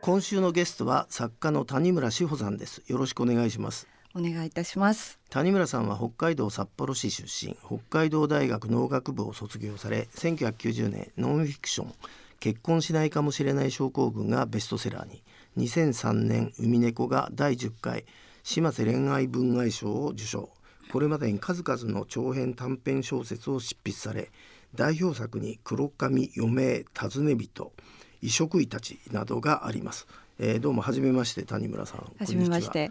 今週のゲストは作家の谷村志保さんです。よろしくお願いします。お願いいたします。谷村さんは北海道札幌市出身。北海道大学農学部を卒業され1990年ノンフィクション結婚しないかもしれない症候群がベストセラーに。2003年海猫が第10回島瀬恋愛文愛賞を受賞。これまでに数々の長編短編小説を執筆され代表作に黒髪余命尋ね人異色医たちなどがあります、えー、どうも初めまして谷村さんは。じめまして。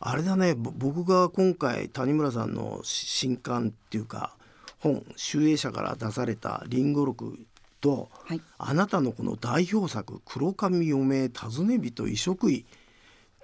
あれだね僕が今回谷村さんの新刊っていうか本集英社から出された「リンゴ録」と、はい、あなたのこの代表作「黒髪余命尋ね人異色医」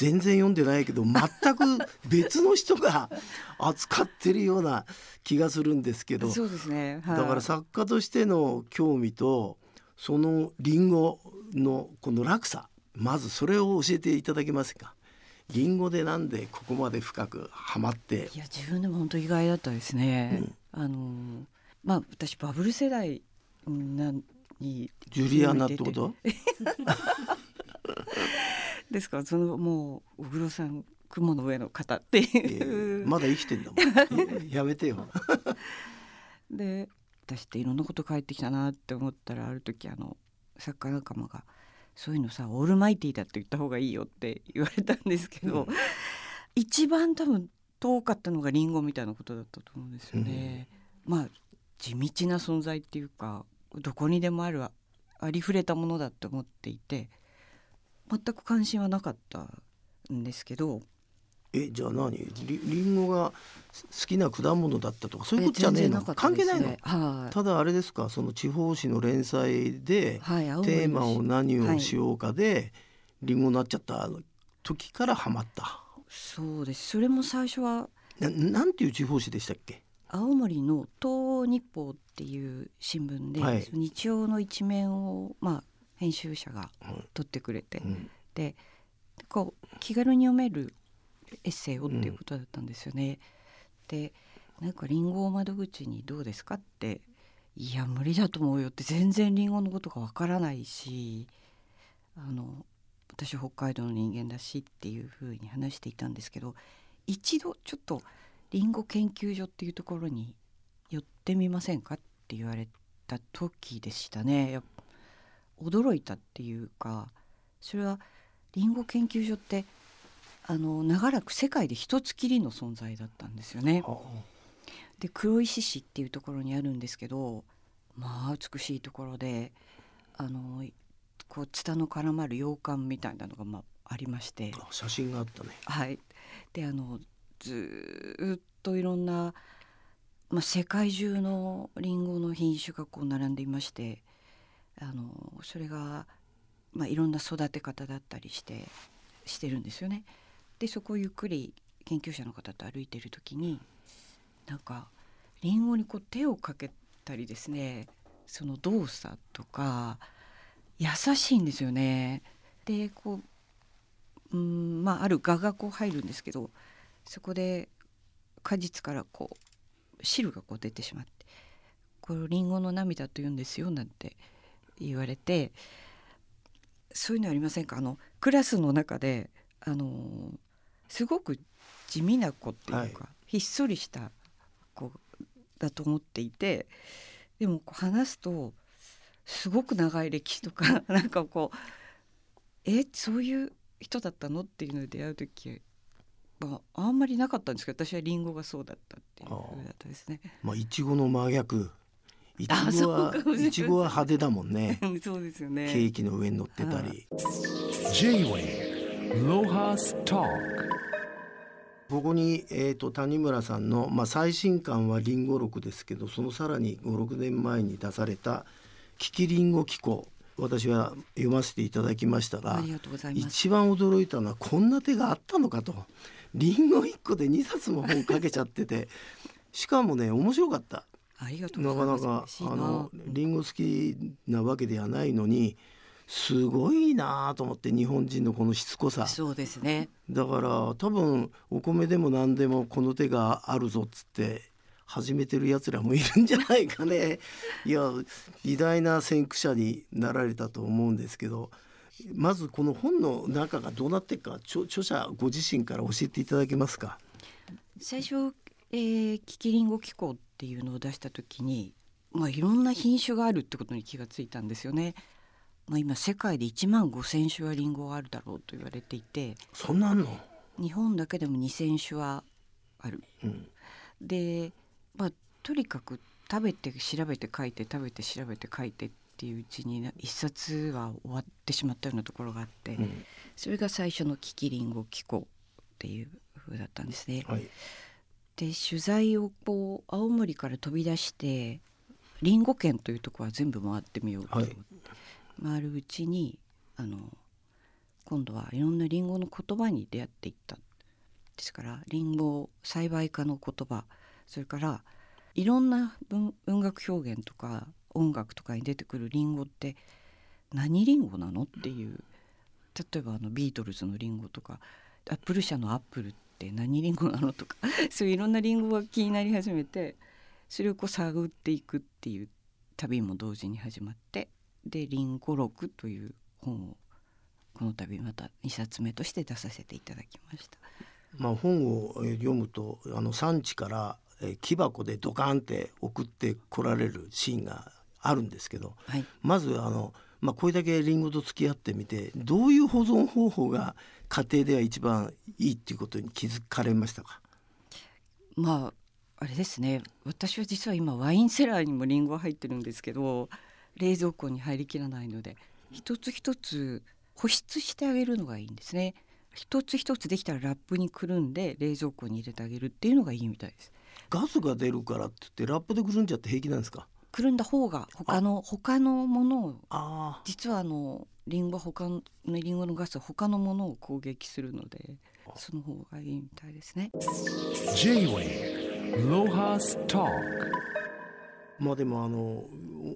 全然読んでないけど全く別の人が扱ってるような気がするんですけどそうですね、はい、だから作家としての興味とそのリンゴのこの落差まずそれを教えていただけますか？リンゴでなんでここまで深くはまって？いや自分でも本当意外だったですね、うん、あのまあ私バブル世代なにジュリアナってこと？ですか？らそのもう小黒さん雲の上の方っていう、まだ生きてんだもん。やめてよ。で私っていろんなこと帰ってきたなって思ったらある時あの作家仲間が「そういうのさオールマイティーだって言った方がいいよ」って言われたんですけど、うん、一番多分遠かったのがリンゴみたいなことだったと思うんですよね。うん、まあ地道な存在っていうかどこにでもあるありふれたものだって思っていて全く関心はなかったんですけど。えじゃあ何？りりんごが好きな果物だったとかそういうことじゃねえの、ね、関係ないの、はい、ただあれですか？その地方紙の連載で、はい、テーマを何をしようかで、りんごになっちゃった時からハマった。そうです。それも最初はななんていう地方紙でしたっけ？青森の東日報っていう新聞で、はい、日曜の一面をまあ編集者が取ってくれて、うん、でこう気軽に読めるエッセイをっていうことだったんですよね。うん、でなんか「りんごを窓口にどうですか?」って「いや無理だと思うよ」って全然りんごのことがわからないしあの私北海道の人間だしっていうふうに話していたんですけど一度ちょっとりんご研究所っていうところに寄ってみませんかって言われた時でしたね。驚いたっていうかそれはりんご研究所ってあの長らく世界で一つきりの存在だったんですよね。で黒石市っていうところにあるんですけどまあ美しいところであのこうツタの絡まる洋館みたいなのが、まあ、ありまして写真があったね。はい、であのずっといろんな、まあ、世界中のりんごの品種がこう並んでいましてあのそれが、まあ、いろんな育て方だったりしてしてるんですよね。でそこをゆっくり研究者の方と歩いてる時になんかりんごにこう手をかけたりですねその動作とか優しいんですよね。でこううんまあある蛾がこう入るんですけどそこで果実からこう汁がこう出てしまって「これりんごの涙と言うんですよ」なんて言われてそういうのありませんか？あのクラスの中であのすごく地味な子っていうか、はい、ひっそりした子だと思っていてでも話すとすごく長い歴史とか なんかこうえそういう人だったの？っていうので出会う時はあんまりなかったんですけど私はリンゴがそうだったっていうふうだったですね。まあいちごの真逆いちごはいちごは派手だもんね。そうですよね。ケーキの上に乗ってたり。J-Way ロハスタここに、えーと、谷村さんの、まあ、最新刊は「りんご録」ですけどそのさらに56年前に出された「キキリンゴ機構」私は読ませていただきましたが一番驚いたのはこんな手があったのかと。りんご1個で2冊も本かけちゃってて。しかもね面白かったなかなかあのリンゴ好きなわけではないのにすごいなと思って日本人のこのしつこさ。そうですね。だから多分お米でも何でもこの手があるぞっつって始めてるやつらもいるんじゃないかね。いや偉大な先駆者になられたと思うんですけどまずこの本の中がどうなっていくか著著者ご自身から教えていただけますか？最初、えー、キキリンゴ機構っていうのを出した時に、まあ、いろんな品種があるってことに気がついたんですよね。まあ、今世界で1万5,000種はリンゴがあるだろうと言われていてそんなの、日本だけでも2,000種はある。うん、で、まあ、とにかく食べて調べて書いて食べて調べて書いてっていううちにな一冊は終わってしまったようなところがあって、うんそれが最初の「キキリンゴ機構」っていう風だったんですね。はいで取材をこう青森から飛び出してリンゴ県というところは全部回ってみようと思って、はい。回るうちにあの今度はいろんなリンゴの言葉に出会っていった。ですからリンゴ栽培家の言葉。それからいろんな文文学表現とか音楽とかに出てくるリンゴって何リンゴなの？っていう。例えばあのビートルズのリンゴとかアップル社のアップルって何リンゴなのとか そういういろんなリンゴが気になり始めてそれをこう探っていくっていう旅も同時に始まってで「リンゴ録」という本をこの度また2冊目として出させていただきました。まあ、本をえー読むとあの産地からえー木箱でドカーンって送ってこられるシーンがあるんですけどはい、まずあの、まあ、これだけリンゴと付き合ってみてどういう保存方法が家庭では一番いいっていうことに気づかれましたか？まああれですね。私は実は今ワインセラーにもリンゴが入ってるんですけど冷蔵庫に入りきらないので一つ一つ保湿してあげるのがいいんですね。一つ一つできたらラップにくるんで冷蔵庫に入れてあげるっていうのがいいみたいです。ガスが出るからって言ってラップでくるんじゃって平気なんですか？くるんだ方が他の他のものをあ実はあのリンゴは他のリンゴのガスは他のものを攻撃するのでその方がいいみたいですね。J-Wave Lohas Talk まあでもあのお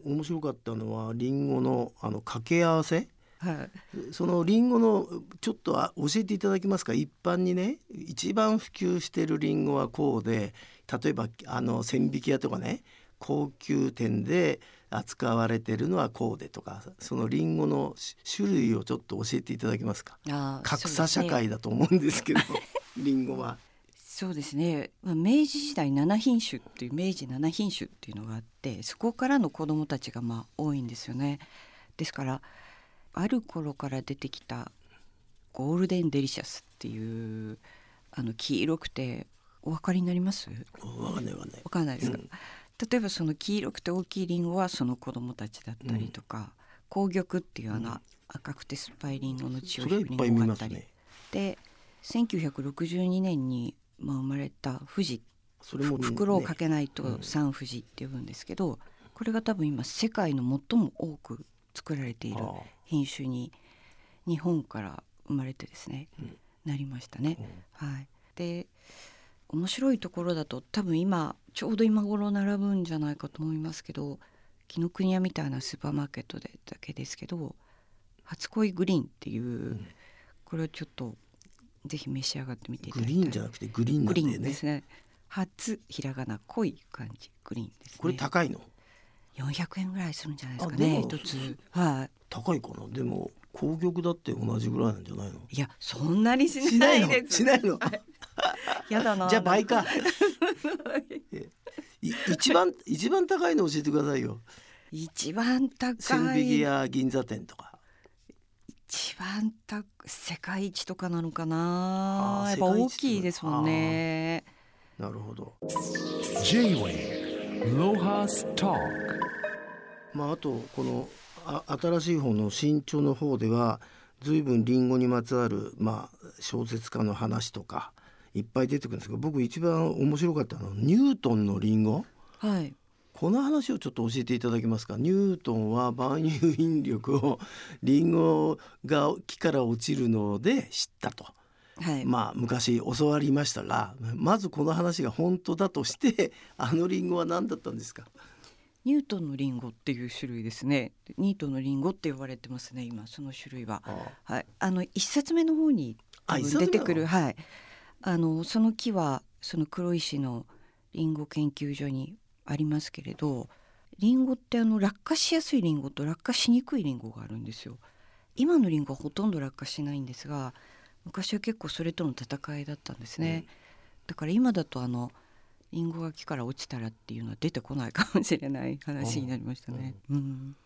面白かったのはリンゴのあの掛け合わせ？はい。そのリンゴのちょっとあ教えていただけますか？一般にね一番普及してるリンゴはこうで例えばあの千匹屋とかね高級店で扱われてるのはこうでとかそのリンゴのし種類をちょっと教えていただけますか？格差社会だと思うんですけどリンゴは。そうですね、まあ、明治時代7品種っていう明治7品種っていうのがあってそこからの子どもたちがまあ多いんですよね。ですからある頃から出てきたゴールデンデリシャスっていうあの黄色くてお分かりになります？わかんないわかんない。わかんないですか、うん例えばその黄色くて大きいリンゴはその子どもたちだったりとか、紅玉っていうあの赤くて酸っぱいリンゴの血を引くリそれはいっぱいンゴがあったり、ね。で1962年にまあ生まれた富士それもね袋をかけないうんと三富士って呼ぶんですけど、これが多分今世界の最も多く作られているあ品種に日本から生まれてですね、うん。なりましたね。はい、で面白いところだと多分今ちょうど今頃並ぶんじゃないかと思いますけど紀ノ国屋みたいなスーパーマーケットでだけですけど初恋グリーンっていう、これをちょっとぜひ召し上がってみていただきたいグリーンじゃなくてグリーンなんグリ。ーンですね初ひらがな濃い感じグリーンですねこれ高いの？400円ぐらいするんじゃないですかね一つはい高いかな？でも紅玉だって同じぐらいなんじゃないの？いやそんなにししないのないですしないの？はいやだなじゃあ倍か。一番一番高いの教えてくださいよ。一番高千匹い屋銀座店とか。一番高世界一とかなのかなやっぱ大きいですもんねなるほど。J-Wave Lohas Talk まああとこのあ新しい方の新潮の方では随分リンゴにまつわるまあ小説家の話とかいっぱい出てくるんですけど僕一番面白かったのはニュートンのリンゴ。はいこの話をちょっと教えていただけますか？ニュートンは万有引力を リンゴが木から落ちるので知ったと。はい、まあ昔教わりましたがまずこの話が本当だとしてあのリンゴは何だったんですか？ニュートンのリンゴっていう種類ですね。ニュートンのリンゴって呼ばれてますね今その種類は。はい、あの一冊目の方に出てくる、はい、あのその木はその黒石のリンゴ研究所にありますけれどリンゴってあの落下しやすいリンゴと落下しにくいリンゴがあるんですよ。今のリンゴはほとんど落下しないんですが昔は結構それとの戦いだったんですね。だから今だとあのリンゴが木から落ちたらっていうのは出てこないかもしれない話になりましたね。うん。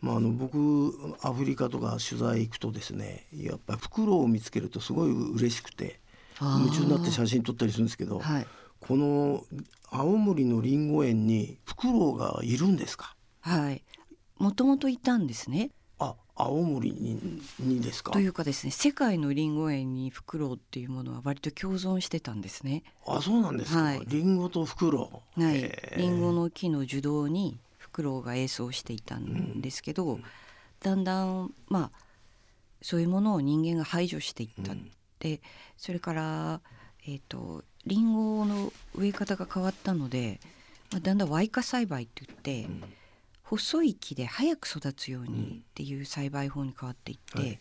まあ、あの僕アフリカとか取材行くとですねやっぱりフクロウを見つけるとすごい嬉しくて夢中になって写真撮ったりするんですけど、はい。この青森のリンゴ園にフクロウがいるんですか？はい。もともといたんですね。あ青森ににですか？というかですね世界のリンゴ園にフクロウっていうものは割と共存してたんですね。あそうなんですか、はい。リンゴとフクロウ。はい。リンゴの木の樹洞にフクロウが営巣していたんですけど、だんだんまあそういうものを人間が排除していった、うん。でそれから、えー、とリンゴの植え方が変わったので、まあ、だんだん矮化栽培って言って、ん細い木で早く育つようにっていう栽培法に変わっていって、はい。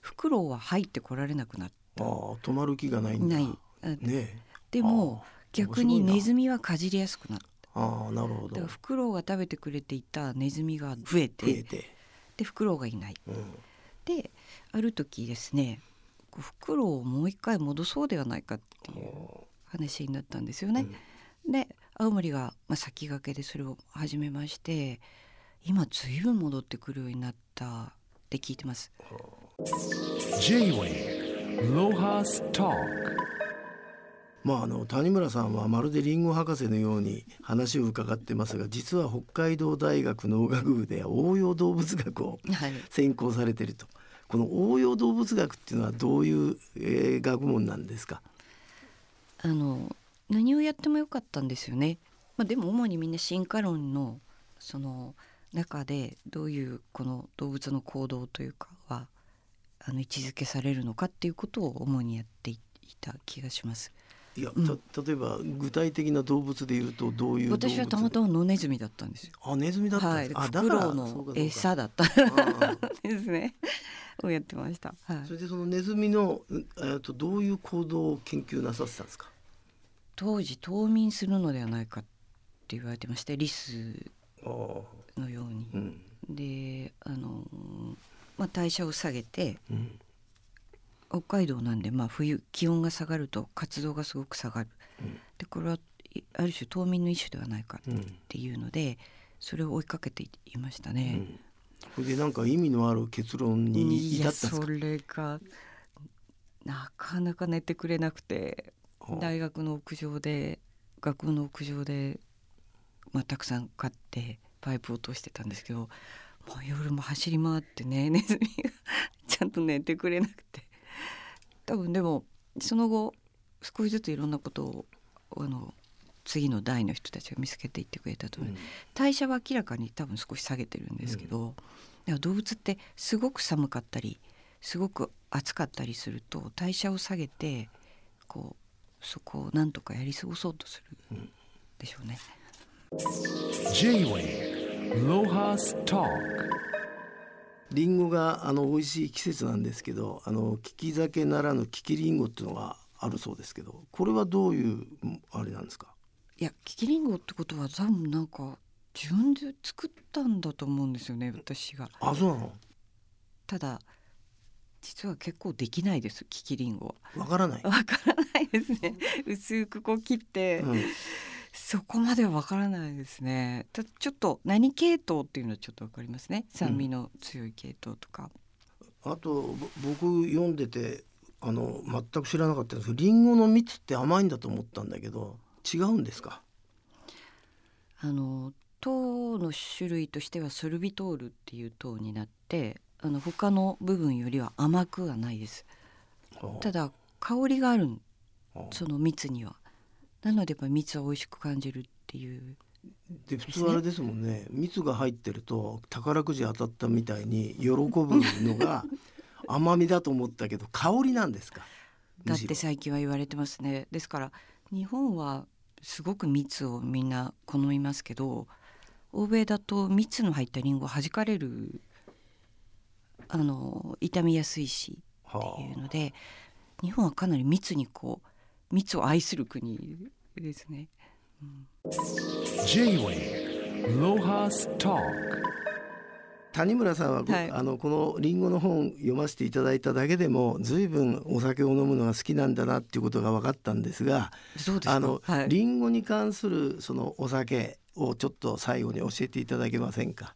フクロウは入ってこられなくなっああ止まる気がないんだ。ない。あねえ。でも逆にネズミはかじりやすくなった。ああなるほど。だからフクロウが食べてくれていたネズミが増えてでフクロウがいない。うん、である時ですねフクロウをもう一回戻そうではないかっていう話になったんですよね。で青森が、まあ、先駆けでそれを始めまして今ずいぶん戻ってくるようになったって聞いてます。J-Way Lohas Talk まああの谷村さんはまるでリンゴ博士のように話を伺ってますが実は北海道大学農学部で応用動物学をはい、専攻されてるとこの応用動物学っていうのはどういう、えー学問なんですか？あの何をやってもよかったんですよね。まあ、でも主にみんな進化論のその中でどういうこの動物の行動というかはあの位置づけされるのかっていうことを主にやっていた気がします。いや、うんた例えば具体的な動物でいうとどういう動物？私はたまたま野ネズミだったんですよ。あネズミだったんはい、ですか、あフクロウの餌だった ですね。をやってました。はいそ。れでそのネズミの、うんえー、とどういう行動を研究なさってたんですか？当時冬眠するのではないかって言われてましてリスのように。うん。であのまあ、代謝を下げてうん。北海道なんで、まあ、冬気温が下がると活動がすごく下がる。うん。でこれはいある種冬眠の一種ではないかうん。っていうのでそれを追いかけていましたうね。ん。それでなんか意味のある結論に至ったんですか？それがなかなか寝てくれなくて大学の屋上で学部の屋上で、まあ、たくさん買ってパイプを通してたんですけどもう夜も走り回ってねネズミがちゃんと寝てくれなくて。多分でもその後少しずついろんなことをあの次の代の人たちが見つけていってくれたと思う、代謝は明らかに多分少し下げてるんですけど、だから動物ってすごく寒かったりすごく暑かったりすると代謝を下げてこうそこをなんとかやり過ごそうとするでしょうね。Lohas Talk リンゴがあの美味しい季節なんですけどあの利き酒ならぬ利きリンゴっていうのがあるそうですけどこれはどういうあれなんですか？いやキキリンゴってことは多分なんか自分で作ったんだと思うんですよね私が。あそうなの？ただ実は結構できないですキキリンゴわからない。は。わからないですね。薄くこう切って、うんそこまではわからないですね。たちょっと何系統っていうのはちょっとわかりますね。酸味の強い系統とか、あとぼ僕読んでてあの全く知らなかったんですけどリンゴの蜜って甘いんだと思ったんだけど違うんですか？あの糖の種類としてはソルビトールっていう糖になってあの他の部分よりは甘くはないです。ただ香りがあるその蜜にはなのでやっぱり蜜は美味しく感じるっていう。で普通あれですもんね。蜜が入ってると宝くじ当たったみたいに喜ぶのが 甘みだと思ったけど香りなんですか？だってろ最近は言われてますね。ですから日本はすごく蜜をみんな好みますけど欧米だと蜜の入ったリンゴ弾かれるあの傷みやすいしっていうので日本はかなり蜜にこう蜜を愛する国ですね。Lohas Talk 谷村さんは、はい。あのこのリンゴの本読ませていただいただけでも随分お酒を飲むのが好きなんだなっていうことが分かったんですがそうですか。あの、はい、リンゴに関するそのお酒をちょっと最後に教えていただけませんか？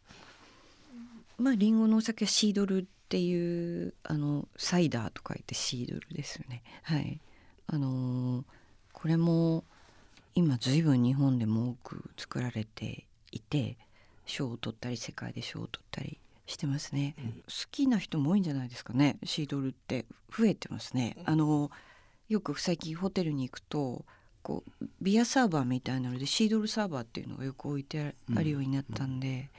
まあリンゴのお酒はシードルっていうあのサイダーと書いてシードルですよね。はいあのーこれも今ずいぶん日本でも多く作られていて賞を取ったり世界で賞を取ったりしてますね、好きな人も多いんじゃないですかね。シードルって増えてますね。あのよく最近ホテルに行くとこうビアサーバーみたいなのでシードルサーバーっていうのがよく置いてあるようになったんで、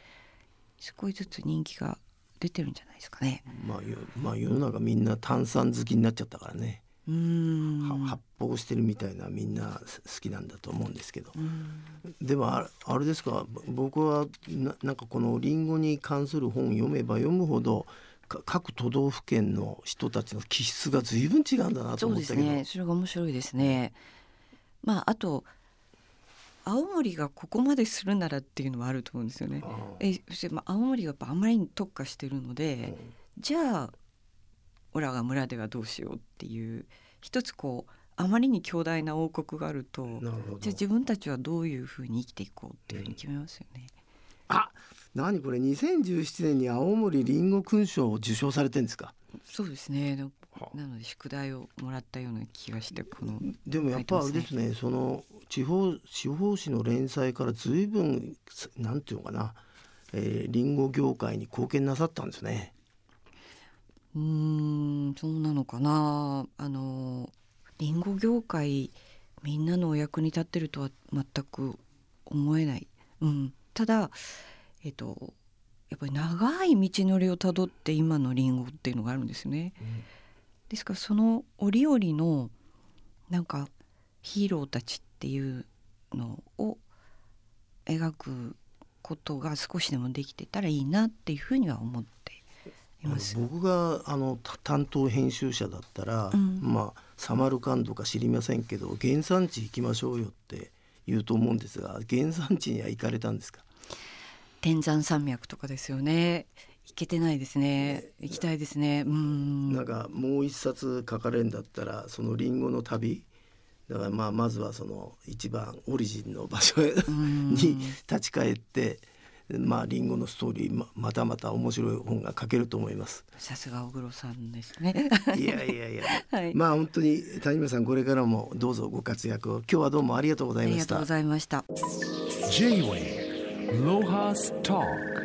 少しずつ人気が出てるんじゃないですかね。まあ、よまあ世の中みんな炭酸好きになっちゃったからね、発泡してるみたいなみんな好きなんだと思うんですけど、うん。でもああれですか？ぼ僕はななんかこのリンゴに関する本読めば読むほどか各都道府県の人たちの気質が随分違うんだなとそう思ったけど、ですね。それが面白いですね。まああと青森がここまでするならっていうのもあると思うんですよね。えそしてまあ青森がやっぱあまりに特化してるので、じゃあオラが村ではどうしようっていう一つこうあまりに強大な王国があると。なるほどじゃあ自分たちはどういうふうに生きていこうっていうふうに決めますよね。あ何これ2017年に青森りんご勲章を受賞されてんですか？そうですね。なので宿題をもらったような気がしてこのでもやっぱあれですねその地方地方紙の連載から随分なんていうのかな、えー、リンゴ業界に貢献なさったんですね。うーんそうなのかな。あのリンゴ業界みんなのお役に立ってるとは全く思えない、うん、ただえっとやっぱり長い道のりをたどって今のリンゴっていうのがあるんですよね。ですからその折々のなんかヒーローたちっていうのを描くことが少しでもできてたらいいなっていうふうには思って僕があのた担当編集者だったら、うんまあサマルカンドか知りませんけど原産地行きましょうよって言うと思うんですが原産地には行かれたんですか？天山山脈とかですよね。行けてないですね。行きたいですね。うん。なんかもう一冊書かれるんだったらそのリンゴの旅だからまあまずはその一番オリジンの場所 に立ち返ってまあリンゴのストーリーままたまた面白い本が書けると思います。さすが小黒さんですね。いやいやいや、はいまあ本当に谷村さんこれからもどうぞご活躍を今日はどうもありがとうございましたありがとうご。ざいました。J-Wave Lohas Talk